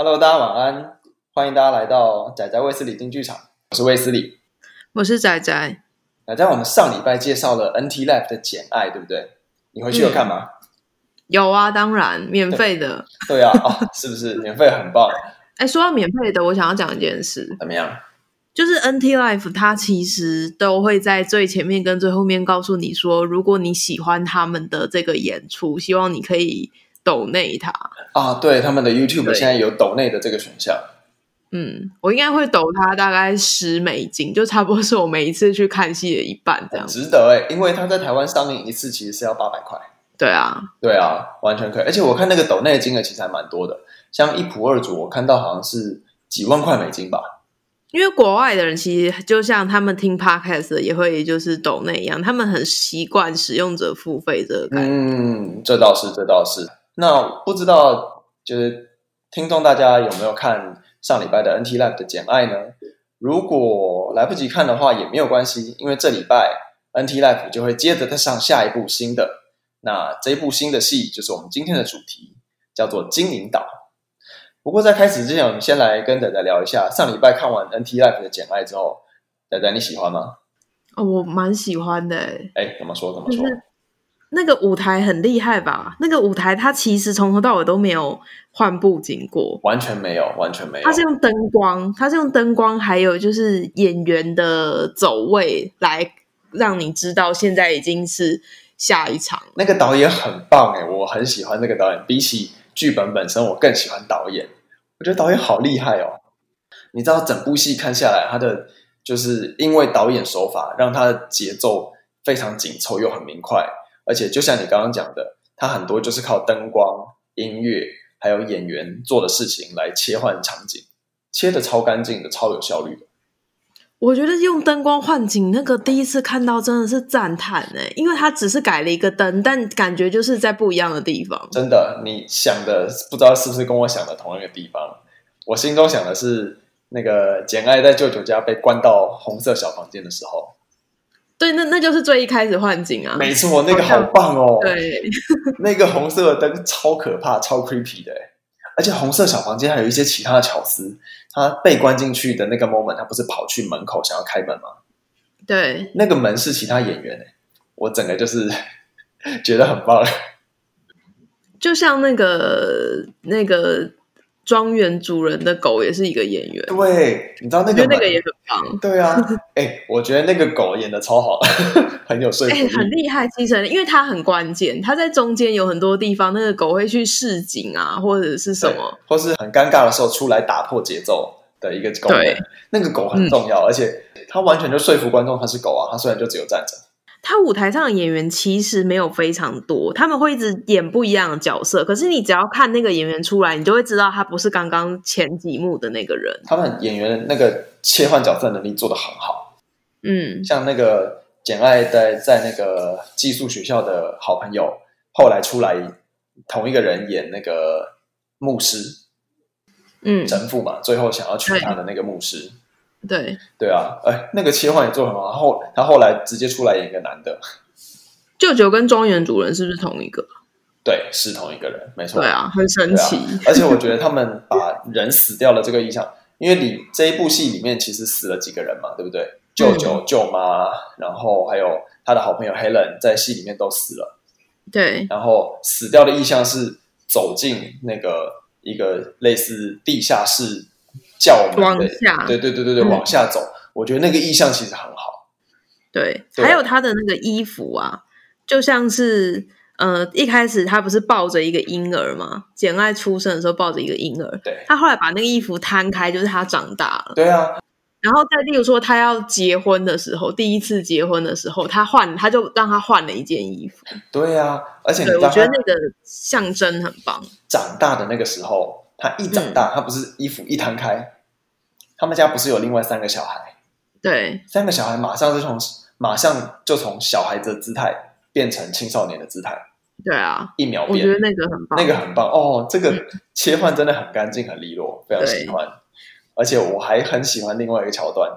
Hello，大家晚安，欢迎大家来到仔仔卫斯理金剧场，我是卫斯理，我是仔仔。仔仔我们上礼拜介绍了 NT Life 的《简爱》，对不对？你回去有看吗？嗯、有啊，当然，免费的。对，对啊、哦，是不是免费很棒？哎，说到免费的，我想要讲一件事。怎么样？就是 NT Life，它其实都会在最前面跟最后面告诉你说，如果你喜欢他们的这个演出，希望你可以抖内他啊。对，他们的 YouTube 现在有抖内的这个选项。嗯，我应该会抖他大概十美金，就差不多是我每一次去看戏的一半这样。值得哎，因为他在台湾上映一次其实是要八百块。对啊，对啊，完全可以。而且我看那个抖内的金额其实还蛮多的，像一仆二主，我看到好像是几万块美金吧。因为国外的人其实就像他们听 podcast 也会就是抖内一样，他们很习惯使用者付费这个概念。嗯，这倒是，这倒是。那不知道就是听众大家有没有看上礼拜的 NT Life 的《简爱》呢？如果来不及看的话也没有关系，因为这礼拜 NT Life 就会接着再上下一部新的。那这一部新的戏就是我们今天的主题，叫做《精灵岛》。不过在开始之前，我们先来跟仔仔聊一下上礼拜看完 NT Life 的《简爱》之后，仔仔你喜欢吗？哦，我蛮喜欢的。哎，怎么说？怎么说？那个舞台很厉害吧？那个舞台它其实从头到尾都没有换布景过，完全没有，完全没有。它是用灯光，它是用灯光，还有就是演员的走位来让你知道现在已经是下一场。那个导演很棒哎，我很喜欢那个导演，比起剧本本身，我更喜欢导演。我觉得导演好厉害哦！你知道整部戏看下来，他的就是因为导演手法让他的节奏非常紧凑又很明快，而且就像你刚刚讲的，它很多就是靠灯光、音乐还有演员做的事情来切换场景，切的超干净的，超有效率的。我觉得用灯光换景那个第一次看到真的是赞叹哎，因为它只是改了一个灯，但感觉就是在不一样的地方。真的，你想的不知道是不是跟我想的同一个地方？我心中想的是那个简爱在舅舅家被关到红色小房间的时候。对，那那就是最一开始幻景啊。没错，那个好棒哦。对，那个红色的灯超可怕、超 creepy 的，而且红色小房间还有一些其他的巧思。他被关进去的那个 moment，他不是跑去门口想要开门吗？对，那个门是其他演员，我整个就是 觉得很棒，就像那个那个。庄园主人的狗也是一个演员，对，你知道那个那个也很棒，对啊，哎、欸，我觉得那个狗演的超好，很有说服力，欸、很厉害，其实因为它很关键，它在中间有很多地方，那个狗会去示警啊，或者是什么，或是很尴尬的时候出来打破节奏的一个狗，对，那个狗很重要，嗯、而且它完全就说服观众它是狗啊，它虽然就只有站着。他舞台上的演员其实没有非常多，他们会一直演不一样的角色。可是你只要看那个演员出来，你就会知道他不是刚刚前几幕的那个人。他们演员那个切换角色能力做得很好。嗯，像那个简爱在在那个寄宿学校的好朋友，后来出来同一个人演那个牧师，嗯，神父嘛，最后想要娶她的那个牧师。对对啊，哎，那个切换也做很好。后他后来直接出来演一个男的，舅舅跟庄园主人是不是同一个？对，是同一个人，没错。对啊，很神奇。啊、而且我觉得他们把人死掉了这个意象，因为你这一部戏里面其实死了几个人嘛，对不对？舅舅、舅妈，然后还有他的好朋友 Helen，在戏里面都死了。对。然后死掉的意象是走进那个一个类似地下室。叫我们往下，对对对对对，嗯、往下走。我觉得那个意象其实很好。对，对还有他的那个衣服啊，就像是呃，一开始他不是抱着一个婴儿吗？简爱出生的时候抱着一个婴儿。对，他后来把那个衣服摊开，就是他长大了。对啊。然后再例如说，他要结婚的时候，第一次结婚的时候，他换，他就让他换了一件衣服。对啊，而且我觉得那个象征很棒。长大的那个时候。他一长大，嗯、他不是衣服一摊开，他们家不是有另外三个小孩？对，三个小孩马上就从马上就从小孩子的姿态变成青少年的姿态。对啊，一秒变，我觉得那个很棒，那个很棒哦，这个切换真的很干净、很利落，非常喜欢。而且我还很喜欢另外一个桥段，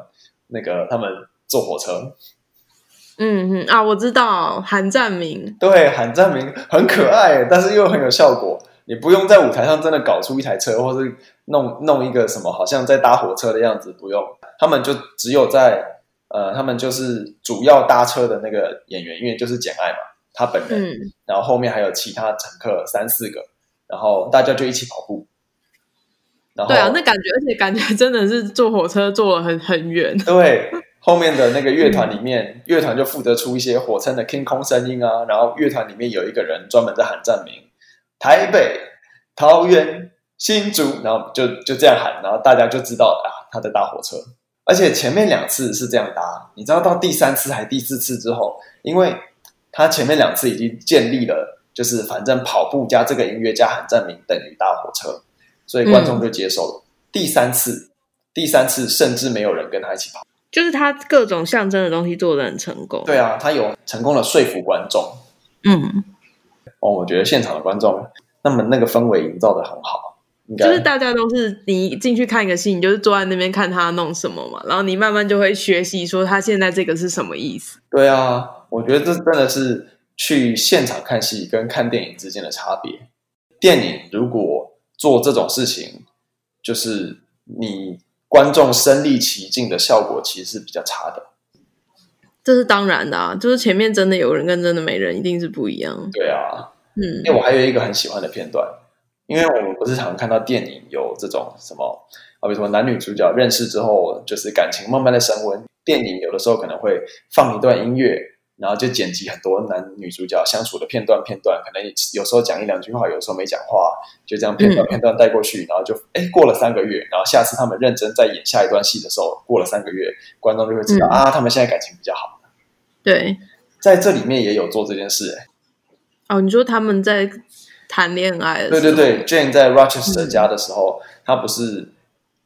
那个他们坐火车。嗯嗯啊，我知道喊站名，对，喊站明很可爱，但是又很有效果。你不用在舞台上真的搞出一台车，或是弄弄一个什么，好像在搭火车的样子，不用。他们就只有在呃，他们就是主要搭车的那个演员，因为就是简爱嘛，他本人，嗯、然后后面还有其他乘客三四个，然后大家就一起跑步。然后对啊，那感觉，而且感觉真的是坐火车坐了很很远。对。后面的那个乐团里面，乐团就负责出一些火车的空空声音啊，然后乐团里面有一个人专门在喊站名，台北、桃园、新竹，然后就就这样喊，然后大家就知道啊，他在搭火车。而且前面两次是这样搭，你知道到第三次还第四次之后，因为他前面两次已经建立了，就是反正跑步加这个音乐加喊站名等于搭火车，所以观众就接受了。嗯、第三次，第三次甚至没有人跟他一起跑。就是他各种象征的东西做的很成功。对啊，他有成功的说服观众。嗯，哦，我觉得现场的观众，那么那个氛围营造的很好。就是大家都是你进去看一个戏，你就是坐在那边看他弄什么嘛，然后你慢慢就会学习说他现在这个是什么意思。对啊，我觉得这真的是去现场看戏跟看电影之间的差别。电影如果做这种事情，就是你。观众身临其境的效果其实是比较差的，这是当然的啊，就是前面真的有人跟真的没人一定是不一样。对啊，嗯，因为我还有一个很喜欢的片段，因为我们不是常看到电影有这种什么啊，比如说男女主角认识之后就是感情慢慢的升温，电影有的时候可能会放一段音乐。然后就剪辑很多男女主角相处的片段，片段可能有时候讲一两句话，有时候没讲话，就这样片段片段带过去，嗯、然后就哎过了三个月，然后下次他们认真再演下一段戏的时候，过了三个月，观众就会知道、嗯、啊，他们现在感情比较好。对，在这里面也有做这件事哎。哦，你说他们在谈恋爱？对对对，Jane 在 Rochester 家的时候，嗯、他不是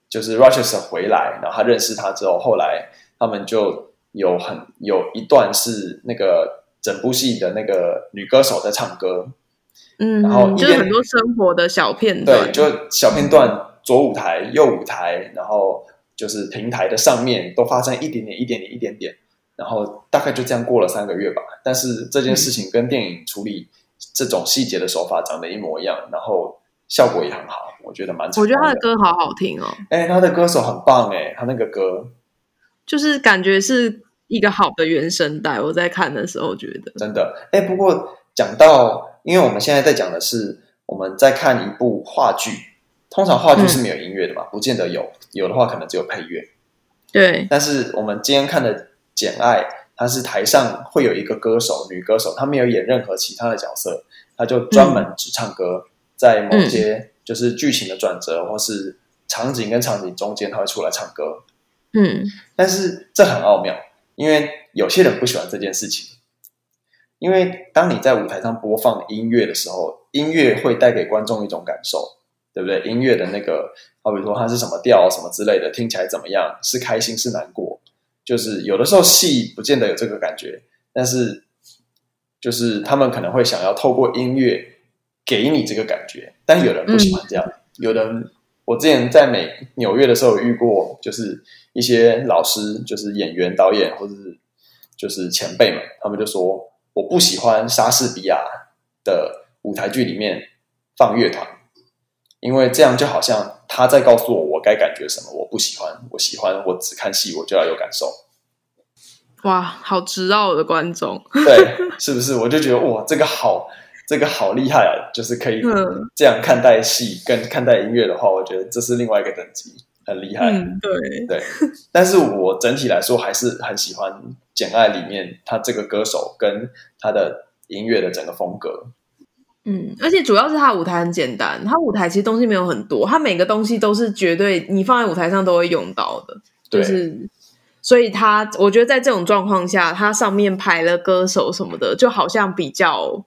就是 Rochester 回来，然后他认识他之后，后来他们就。有很有一段是那个整部戏的那个女歌手在唱歌，嗯，然后就是很多生活的小片段，对，就小片段，左舞台、右舞台，然后就是平台的上面都发生一点点、一点点、一点点，然后大概就这样过了三个月吧。但是这件事情跟电影处理这种细节的手法长得一模一样，然后效果也很好，我觉得蛮。我觉得他的歌好好听哦，哎，他的歌手很棒哎，他那个歌就是感觉是。一个好的原声带，我在看的时候觉得真的。哎，不过讲到，因为我们现在在讲的是我们在看一部话剧，通常话剧是没有音乐的嘛，嗯、不见得有，有的话可能只有配乐。对。但是我们今天看的《简爱》，她是台上会有一个歌手，女歌手，她没有演任何其他的角色，她就专门只唱歌，嗯、在某些就是剧情的转折或是场景跟场景中间，她会出来唱歌。嗯。但是这很奥妙。因为有些人不喜欢这件事情，因为当你在舞台上播放音乐的时候，音乐会带给观众一种感受，对不对？音乐的那个，好比说它是什么调、什么之类的，听起来怎么样？是开心是难过？就是有的时候戏不见得有这个感觉，但是就是他们可能会想要透过音乐给你这个感觉，但有人不喜欢这样，嗯、有人。我之前在美纽约的时候遇过，就是一些老师，就是演员、导演，或者是就是前辈们，他们就说我不喜欢莎士比亚的舞台剧里面放乐团，因为这样就好像他在告诉我我该感觉什么。我不喜欢，我喜欢我只看戏，我就要有感受。哇，好直奥的观众，对，是不是？我就觉得哇，这个好。这个好厉害啊！就是可以这样看待戏跟看待音乐的话，我觉得这是另外一个等级，很厉害。嗯，对对。但是我整体来说还是 很喜欢《简爱》里面他这个歌手跟他的音乐的整个风格。嗯，而且主要是他舞台很简单，他舞台其实东西没有很多，他每个东西都是绝对你放在舞台上都会用到的，就是所以他我觉得在这种状况下，他上面排了歌手什么的，就好像比较。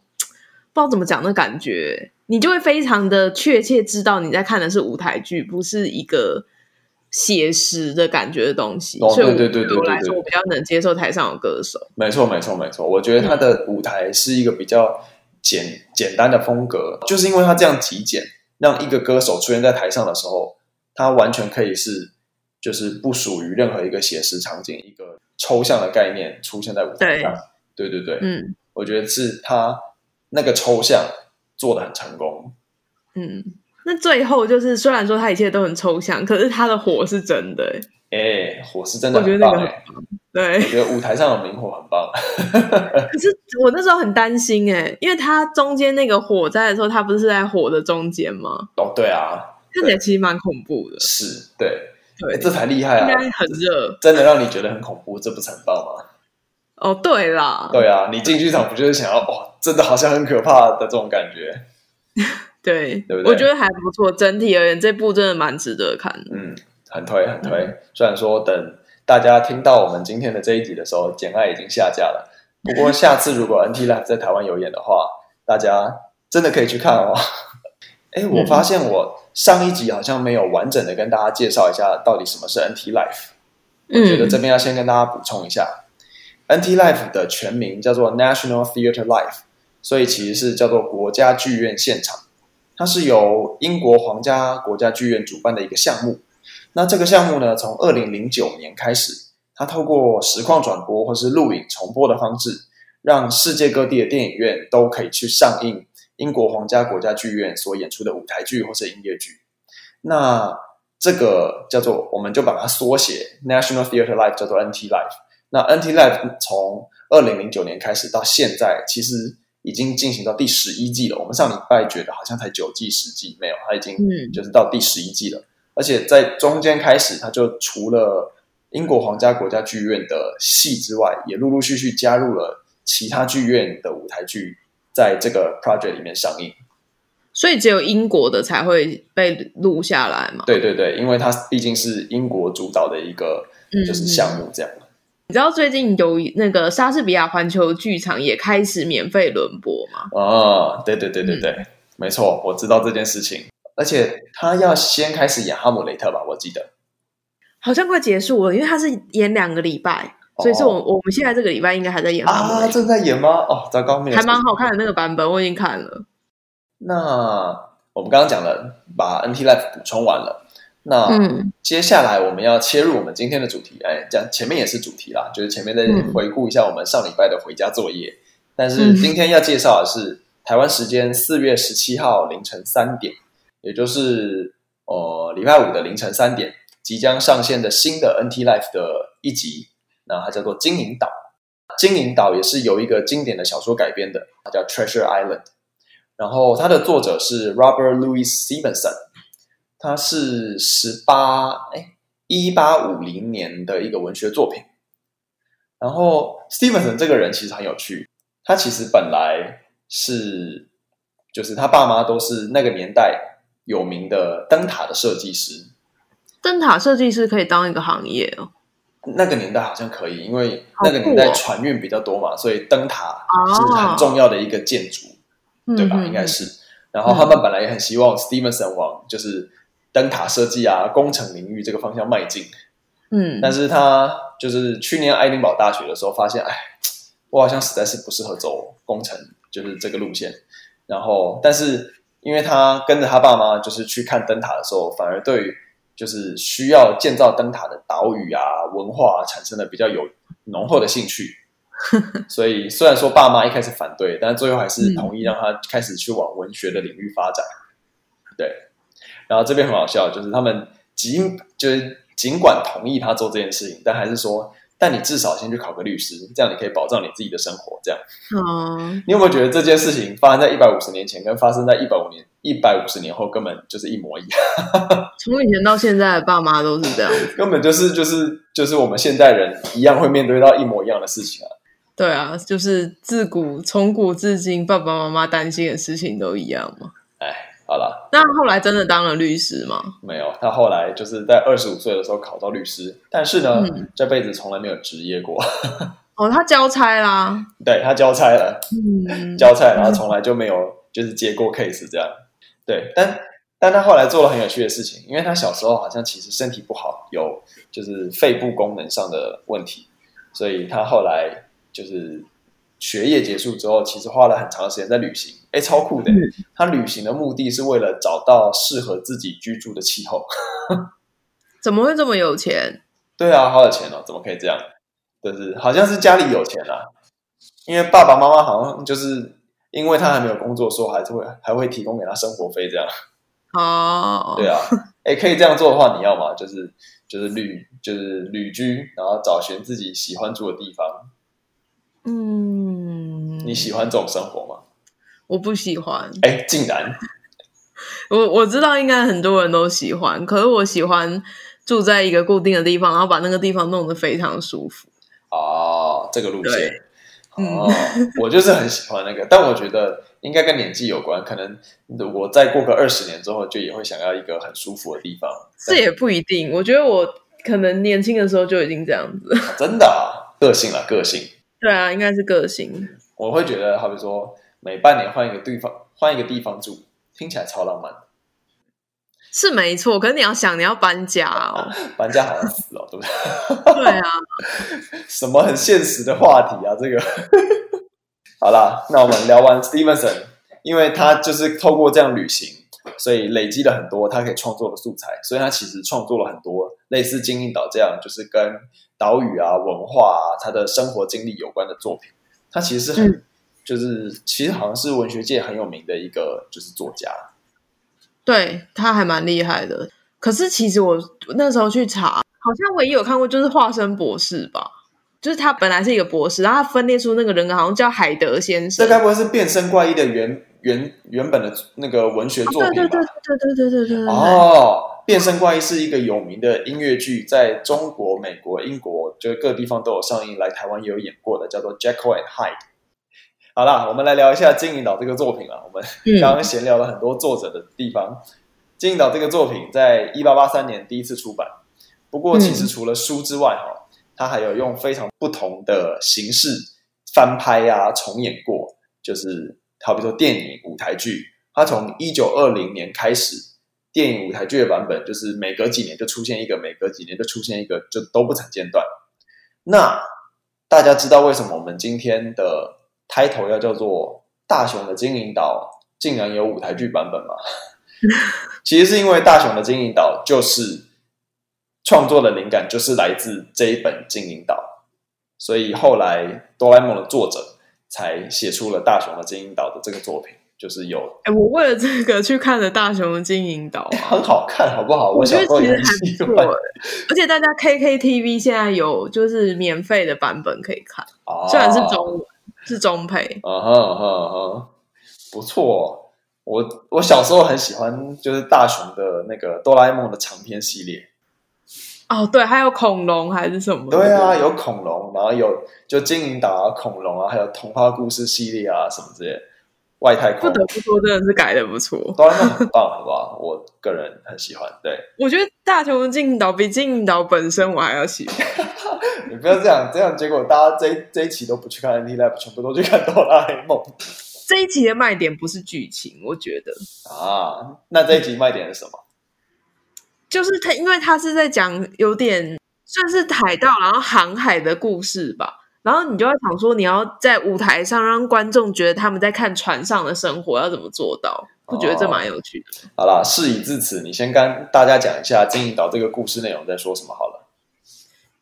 不知道怎么讲的感觉，你就会非常的确切知道你在看的是舞台剧，不是一个写实的感觉的东西。哦、对对对对对，对，我来说，我比较能接受台上有歌手。没错没错没错，我觉得他的舞台是一个比较、嗯、简简单的风格，就是因为他这样极简，让一个歌手出现在台上的时候，他完全可以是就是不属于任何一个写实场景，一个抽象的概念出现在舞台上。对，对对对，嗯，我觉得是他。那个抽象做的很成功，嗯，那最后就是虽然说他一切都很抽象，可是他的火是真的。哎、欸，火是真的很棒，欸，我觉得那个很棒。对，我觉得舞台上的明火很棒。可是我那时候很担心哎，因为它中间那个火灾的时候，它不是在火的中间吗？哦，对啊，看起来其实蛮恐怖的。是，对，对，欸，这才厉害啊！应该很热，真的让你觉得很恐怖，这不是很棒吗？哦，对啦，对啊，你进剧场不就是想要哇，真的好像很可怕的这种感觉？对，对不对？我觉得还不错，整体而言，这部真的蛮值得看的。嗯。很推很推，虽然说等大家听到我们今天的这一集的时候，《简爱》已经下架了。不过下次如果 NT Live 在台湾有演的话，大家真的可以去看哦。哎，我发现我上一集好像没有完整的跟大家介绍一下到底什么是 NT Life。我觉得这边要先跟大家补充一下，，NT Life 的全名叫做 National Theatre Life，所以其实是叫做国家剧院现场。它是由英国皇家国家剧院主办的一个项目。那这个项目呢，从二零零九年开始，它透过实况转播或是录影重播的方式，让世界各地的电影院都可以去上映英国皇家国家剧院所演出的舞台剧或是音乐剧。那这个叫做，我们就把它缩写，National Theatre Life，叫做 NT Life。那 NT Life 从二零零九年开始到现在，其实已经进行到第十一季了。我们上礼拜觉得好像才九季十季，没有，它已经就是到第十一季了。而且在中间开始，他就除了英国皇家国家剧院的戏之外，也陆陆续续加入了其他剧院的舞台剧，在这个 project 里面上映。所以只有英国的才会被录下来嘛？对对对，因为它毕竟是英国主导的一个就是项目，这样、嗯。你知道最近有那个莎士比亚环球剧场也开始免费轮播吗？哦，对对对对对，嗯、没错，我知道这件事情。而且他要先开始演《哈姆雷特》吧？我记得好像快结束了，因为他是演两个礼拜，哦、所以是我我们现在这个礼拜应该还在演啊，正在演吗？哦，糟糕，还蛮好看的那个版本，我已经看了。那我们刚刚讲了，把 NT Life 补充完了。那、嗯、接下来我们要切入我们今天的主题，哎，讲前面也是主题啦，就是前面再回顾一下我们上礼拜的回家作业。嗯、但是今天要介绍的是、嗯、台湾时间四月十七号凌晨三点。也就是呃礼拜五的凌晨三点即将上线的新的 NT Life 的一集，那它叫做《金银岛》。《金银岛》也是由一个经典的小说改编的，它叫《Treasure Island》。然后它的作者是 Robert Louis Stevenson，他是十八哎一八五零年的一个文学作品。然后 Stevenson 这个人其实很有趣，他其实本来是就是他爸妈都是那个年代。有名的灯塔的设计师，灯塔设计师可以当一个行业哦。那个年代好像可以，因为那个年代船运比较多嘛，所以灯塔是很重要的一个建筑，哦、对吧？嗯、应该是。然后他们本来也很希望 Stevenson 往就是灯塔设计啊、工程领域这个方向迈进。嗯，但是他就是去年爱丁堡大学的时候发现，哎，我好像实在是不适合走工程，就是这个路线。然后，但是。因为他跟着他爸妈，就是去看灯塔的时候，反而对于就是需要建造灯塔的岛屿啊、文化啊，产生了比较有浓厚的兴趣。所以虽然说爸妈一开始反对，但最后还是同意让他开始去往文学的领域发展。对，然后这边很好笑，就是他们尽就是尽管同意他做这件事情，但还是说。但你至少先去考个律师，这样你可以保障你自己的生活。这样，嗯，你有没有觉得这件事情发生在一百五十年前，跟发生在一百五年、一百五十年后根本就是一模一样？从以前到现在的爸妈都是这样，根本就是就是就是我们现代人一样会面对到一模一样的事情啊。对啊，就是自古从古至今，爸爸妈妈担心的事情都一样嘛。哎。好了，那后来真的当了律师吗？没有，他后来就是在二十五岁的时候考到律师，但是呢，嗯、这辈子从来没有执业过。哦，他交差啦，对，他交差了，嗯，交差，然后从来就没有就是接过 case 这样。对，但但他后来做了很有趣的事情，因为他小时候好像其实身体不好，有就是肺部功能上的问题，所以他后来就是。学业结束之后，其实花了很长的时间在旅行，哎，超酷的！他旅行的目的是为了找到适合自己居住的气候。怎么会这么有钱？对啊，好有钱哦！怎么可以这样？就是好像是家里有钱啊，因为爸爸妈妈好像就是因为他还没有工作，说还是会还会提供给他生活费这样。哦，对啊，哎，可以这样做的话，你要吗？就是就是旅就是旅居，然后找寻自己喜欢住的地方。嗯，你喜欢这种生活吗？我不喜欢。哎，竟然。我我知道应该很多人都喜欢，可是我喜欢住在一个固定的地方，然后把那个地方弄得非常舒服。哦，这个路线，哦、嗯，我就是很喜欢那个，但我觉得应该跟年纪有关，可能我再过个二十年之后，就也会想要一个很舒服的地方。这也不一定，我觉得我可能年轻的时候就已经这样子。哦、真的啊，个性啊，个性。对啊，应该是个性。我会觉得，好比说，每半年换一个地方，换一个地方住。听起来超浪漫，是没错。可是你要想，你要搬家哦，搬家好像死了，对不对？对啊，什么很现实的话题啊？这个 好啦，那我们聊完 Stevenson，因为他就是透过这样旅行，所以累积了很多他可以创作的素材，所以他其实创作了很多类似《金银岛》这样，就是跟岛屿啊、文化啊、他的生活经历有关的作品。他其实是很。嗯就是其实好像是文学界很有名的一个就是作家，对，他还蛮厉害的。可是其实我那时候去查，好像唯一有看过就是化身博士吧，就是他本来是一个博士，然后他分裂出那个人格好像叫海德先生。这该不会是变身怪医的原原原本的那个文学作品吧，对对对对对对对。哦，变身怪异是一个有名的音乐剧，在中国、美国、英国，就是各地方都有上映，来台湾也有演过的，叫做《Jacko and Hide》。好了，我们来聊一下《金银岛》这个作品啊。我们刚刚闲聊了很多作者的地方，《金银岛》这个作品在一八八三年第一次出版。不过，其实除了书之外，哈，它还有用非常不同的形式翻拍啊、重演过，就是。好比说电影、舞台剧，它从一九二零年开始，电影、舞台剧的版本就是每隔几年就出现一个，每隔几年就出现一个，就都不曾间断。那大家知道为什么我们今天的？开头要叫做大雄的金银岛，竟然有舞台剧版本吗？其实是因为大雄的金银岛就是创作的灵感就是来自这一本金银岛，所以后来哆啦 A 梦的作者才写出了大雄的金银岛的这个作品，就是有。哎，我为了这个去看了大雄的金银岛，很好看，好不好？我，我觉得其实还不错，而且大家 KKTV 现在有就是免费的版本可以看，哦、虽然是中文。是中配，嗯哼嗯哼嗯哼，不错。我我小时候很喜欢，就是大雄的那个哆啦 A 梦的长篇系列。哦，对，还有恐龙还是什么？对啊，有恐龙，然后有就金银岛啊，恐龙啊，还有童话故事系列啊，什么之类的。外太空，不得不说，真的是改的不错，哆啦 A 梦很棒，好不好？我个人很喜欢。对，我觉得大雄的金银岛比金银岛本身我还要喜欢。你不要这样，这样结果大家这一这一期都不去看 NT Live，全部都去看哆啦 A 梦。这一期的卖点不是剧情，我觉得啊，那这一集卖点是什么？就是他，因为他是在讲有点算是海盗然后航海的故事吧。然后你就要想说，你要在舞台上让观众觉得他们在看船上的生活，要怎么做到？不觉得这蛮有趣的？好啦，事已至此，你先跟大家讲一下《金银岛》这个故事内容在说什么好了。《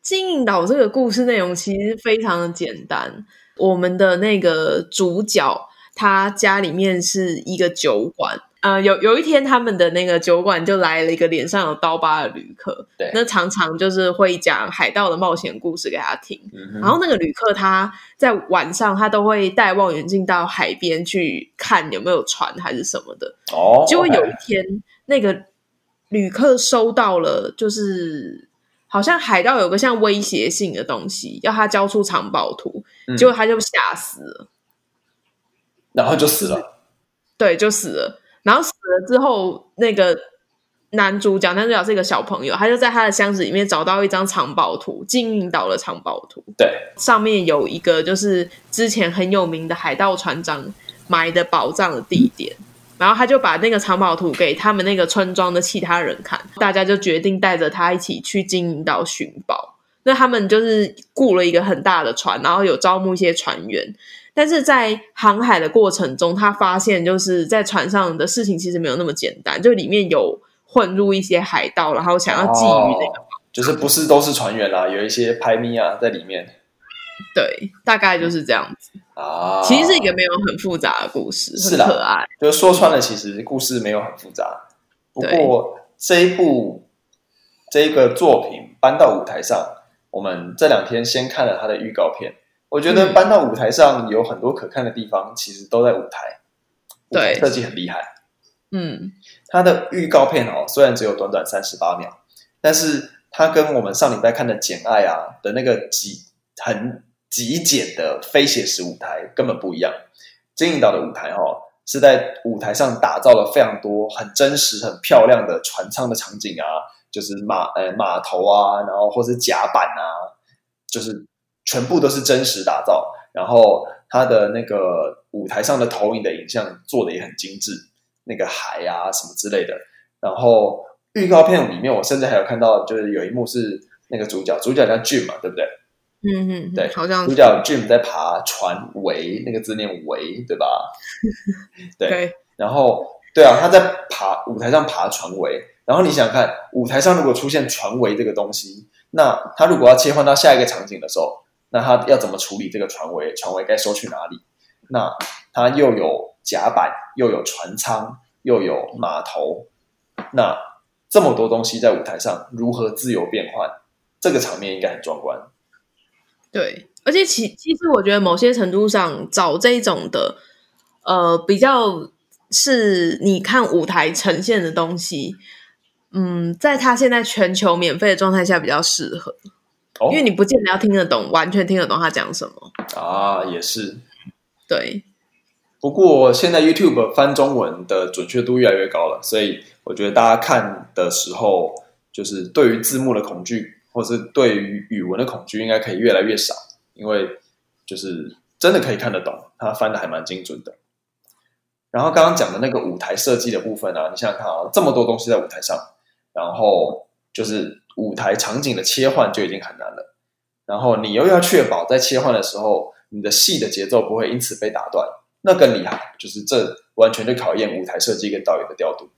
金银岛》这个故事内容其实非常的简单，我们的那个主角他家里面是一个酒馆。呃，有有一天，他们的那个酒馆就来了一个脸上有刀疤的旅客。对，那常常就是会讲海盗的冒险故事给他听。嗯、然后那个旅客他在晚上，他都会带望远镜到海边去看有没有船还是什么的。哦，结果有一天，哎、那个旅客收到了，就是好像海盗有个像威胁性的东西，要他交出藏宝图。嗯、结果他就吓死了，然后就死了。对，就死了。然后死了之后，那个男主角，男主角是一个小朋友，他就在他的箱子里面找到一张藏宝图，金银岛的藏宝图。对，上面有一个就是之前很有名的海盗船长埋的宝藏的地点。然后他就把那个藏宝图给他们那个村庄的其他人看，大家就决定带着他一起去金银岛寻宝。那他们就是雇了一个很大的船，然后有招募一些船员。但是在航海的过程中，他发现就是在船上的事情其实没有那么简单，就里面有混入一些海盗，然后想要觊觎那个、哦，就是不是都是船员啦，有一些拍咪啊在里面。对，大概就是这样子。啊，其实是一个没有很复杂的故事，是很可爱。就是说穿了，其实故事没有很复杂。不过这一部这一个作品搬到舞台上，我们这两天先看了他的预告片。我觉得搬到舞台上有很多可看的地方，其实都在舞台。对，设计很厉害。嗯，它的预告片哦，虽然只有短短三十八秒，但是它跟我们上礼拜看的《简爱》啊的那个极很极简的非写实舞台根本不一样。金银岛的舞台哦，是在舞台上打造了非常多很真实、很漂亮的船舱的场景啊，就是码呃码头啊，然后或是甲板啊，就是全部都是真实打造，然后。他的那个舞台上的投影的影像做的也很精致，那个海啊什么之类的。然后预告片里面，我甚至还有看到，就是有一幕是那个主角，主角叫 Jim 嘛，对不对？嗯嗯，对，好像主角 Jim 在爬船桅，那个字念桅，对吧？对。对然后，对啊，他在爬舞台上爬船桅。然后你想看舞台上如果出现船桅这个东西，那他如果要切换到下一个场景的时候。那他要怎么处理这个船桅？船桅该收去哪里？那他又有甲板，又有船舱，又有码头，那这么多东西在舞台上如何自由变换？这个场面应该很壮观。对，而且其其实我觉得某些程度上找这种的，呃，比较是你看舞台呈现的东西，嗯，在他现在全球免费的状态下比较适合。因为你不见得要听得懂，完全听得懂他讲什么啊，也是对。不过现在 YouTube 翻中文的准确度越来越高了，所以我觉得大家看的时候，就是对于字幕的恐惧，或是对于语文的恐惧，应该可以越来越少，因为就是真的可以看得懂，他翻的还蛮精准的。然后刚刚讲的那个舞台设计的部分啊，你想想看啊，这么多东西在舞台上，然后就是。舞台场景的切换就已经很难了，然后你又要确保在切换的时候，你的戏的节奏不会因此被打断，那更厉害，就是这完全就考验舞台设计跟导演的调度。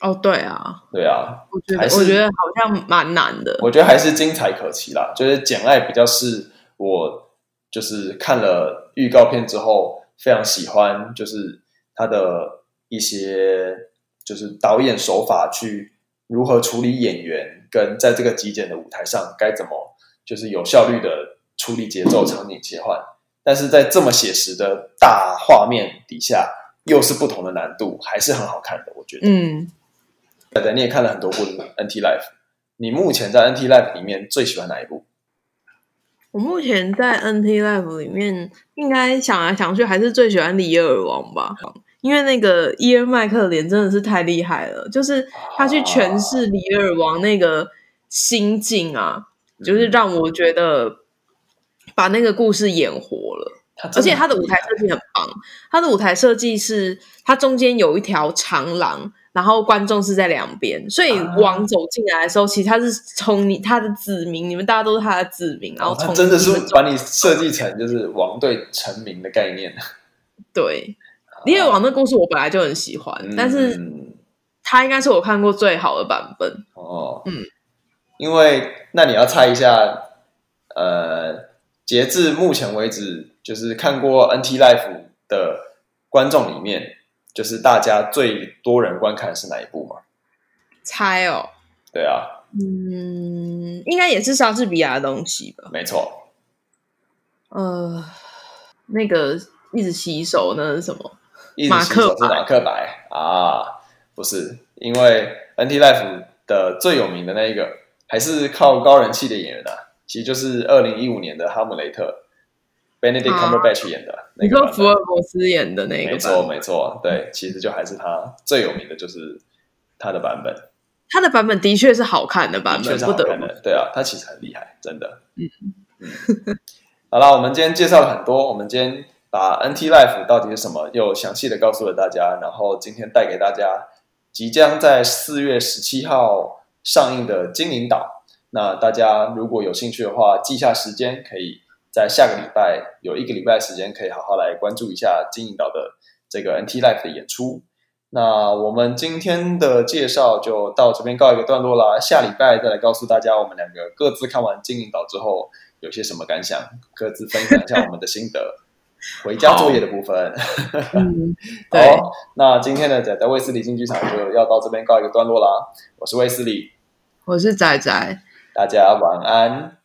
哦，对啊，对啊，我觉得我觉得好像蛮难的。我觉得还是精彩可期啦，就是《简爱》比较是我就是看了预告片之后非常喜欢，就是他的一些就是导演手法去。如何处理演员跟在这个极简的舞台上该怎么就是有效率的处理节奏、场景切换？但是在这么写实的大画面底下，又是不同的难度，还是很好看的。我觉得，嗯，你也看了很多部 NT Life，你目前在 NT Life 里面最喜欢哪一部？我目前在 NT Life 里面，应该想来想去，还是最喜欢李尔王吧。因为那个伊恩麦克连真的是太厉害了，就是他去诠释李尔王那个心境啊，就是让我觉得把那个故事演活了。而且他的舞台设计很棒，他的舞台设计是他中间有一条长廊，然后观众是在两边，所以王走进来的时候，其实他是从你他的子民，你们大家都是他的子民，然后从真的是把你设计成就是王对臣民的概念，对。李尔王的故事我本来就很喜欢，嗯、但是他应该是我看过最好的版本哦。嗯，因为那你要猜一下，呃，截至目前为止，就是看过 NT Life 的观众里面，就是大家最多人观看的是哪一部吗？猜哦。对啊。嗯，应该也是莎士比亚的东西吧？没错。呃，那个一直洗手那是什么？马克是马克白啊，不是，因为 NT Life 的最有名的那一个还是靠高人气的演员啊，其实就是二零一五年的《哈姆雷特》，Benedict Cumberbatch 演的，啊，那个福尔摩斯演的那个，没错没错，对，其实就还是他最有名的就是他的版本，他的版本的确是好看的版本，确是好看的，对啊，他其实很厉害，真的，嗯。嗯，好了，我们今天介绍了很多，我们今天。把 NT Life 到底是什么，又详细的告诉了大家。然后今天带给大家即将在四月十七号上映的《精灵岛》。那大家如果有兴趣的话，记下时间，可以在下个礼拜有一个礼拜时间，可以好好来关注一下《精灵岛》的这个 NT Life 的演出。那我们今天的介绍就到这边告一个段落啦。下礼拜再来告诉大家，我们两个各自看完《精灵岛》之后有些什么感想，各自分享一下我们的心得。回家作业的部分，嗯，好，那今天的仔仔卫斯理进剧场就要到这边告一个段落啦。我是卫斯理，我是仔仔，大家晚安。